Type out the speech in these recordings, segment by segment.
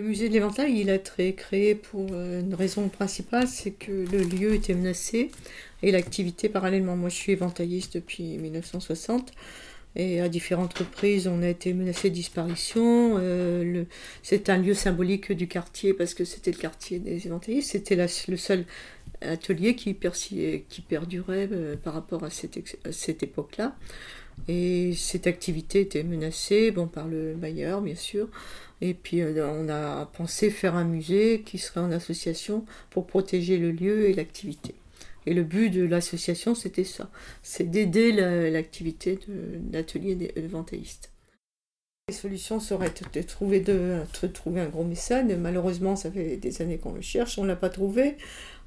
musée de l'éventail, il a été créé pour euh, une raison principale, c'est que le lieu était menacé et l'activité parallèlement. Moi, je suis éventailliste depuis 1960 et à différentes reprises, on a été menacé de disparition. Euh, c'est un lieu symbolique du quartier parce que c'était le quartier des éventaillistes. C'était le seul atelier qui, perdurait euh, par rapport à cette, cette époque-là. Et cette activité était menacée bon, par le bailleur, bien sûr. Et puis euh, on a pensé faire un musée qui serait en association pour protéger le lieu et l'activité. Et le but de l'association, c'était ça, c'est d'aider l'activité de l'atelier des ventaillistes. Les solutions seraient de trouver, de, trouver un gros mécène. Malheureusement, ça fait des années qu'on le cherche, on ne l'a pas trouvé.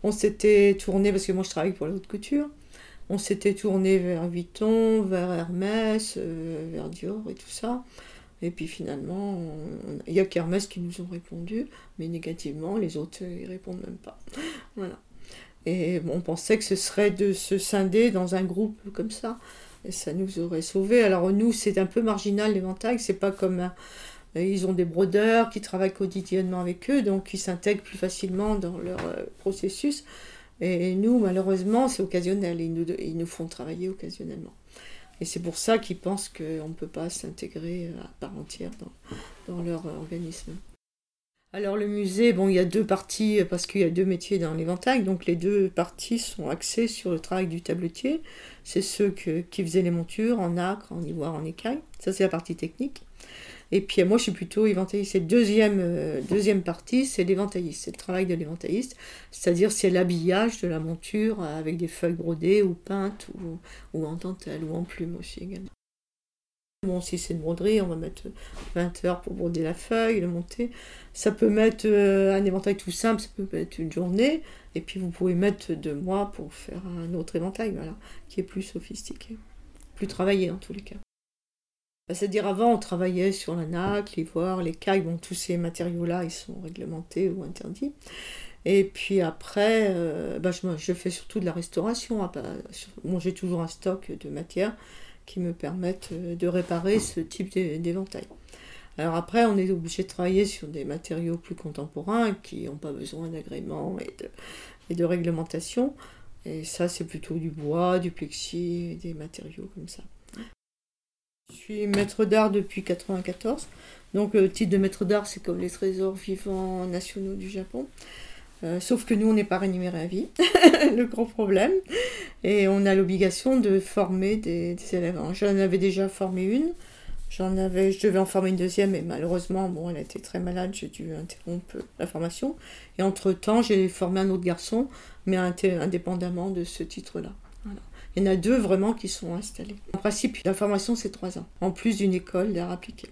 On s'était tourné, parce que moi je travaille pour la haute couture, on s'était tourné vers Vuitton, vers Hermès, euh, vers Dior et tout ça. Et puis finalement, il n'y a qu'Hermès qui nous ont répondu, mais négativement, les autres, ils répondent même pas. Voilà. Et on pensait que ce serait de se scinder dans un groupe comme ça. Et ça nous aurait sauvés. Alors nous, c'est un peu marginal l'éventail, c'est pas comme ils ont des brodeurs qui travaillent quotidiennement avec eux, donc ils s'intègrent plus facilement dans leur euh, processus. Et nous, malheureusement, c'est occasionnel. Ils nous, ils nous font travailler occasionnellement. Et c'est pour ça qu'ils pensent qu'on ne peut pas s'intégrer à part entière dans, dans leur organisme. Alors le musée, bon, il y a deux parties parce qu'il y a deux métiers dans l'éventail, donc les deux parties sont axées sur le travail du tabletier. C'est ceux qui faisaient les montures en acre, en ivoire, en écaille. Ça c'est la partie technique. Et puis moi, je suis plutôt éventailliste. C'est deuxième, euh, deuxième partie, c'est l'éventailliste. C'est le travail de l'éventailliste. C'est-à-dire, c'est l'habillage de la monture avec des feuilles brodées ou peintes ou, ou en dentelle ou en plume aussi également. Bon, si c'est une broderie, on va mettre 20 heures pour broder la feuille, le monter. Ça peut mettre euh, un éventail tout simple, ça peut mettre une journée. Et puis vous pouvez mettre deux mois pour faire un autre éventail, voilà, qui est plus sophistiqué, plus travaillé en tous les cas. Bah, c'est-à-dire avant, on travaillait sur la nacre, l'ivoire, les cailles, bon, tous ces matériaux-là, ils sont réglementés ou interdits. Et puis après, euh, bah, je, fais surtout de la restauration. Hein, bon, j'ai toujours un stock de matières qui me permettent euh, de réparer ce type d'éventail. Alors après, on est obligé de travailler sur des matériaux plus contemporains qui n'ont pas besoin d'agrément et de, et de réglementation. Et ça, c'est plutôt du bois, du plexi, des matériaux comme ça. Suis maître d'art depuis 1994. Donc le titre de maître d'art, c'est comme les trésors vivants nationaux du Japon. Euh, sauf que nous, on n'est pas rémunéré à vie, le gros problème. Et on a l'obligation de former des, élèves. J'en avais déjà formé une. J'en avais, je devais en former une deuxième, et malheureusement, bon, elle a été très malade, j'ai dû interrompre la formation. Et entre-temps, j'ai formé un autre garçon, mais indépendamment de ce titre-là. Il y en a deux vraiment qui sont installés. En principe, la formation, c'est trois ans, en plus d'une école d'art appliqué.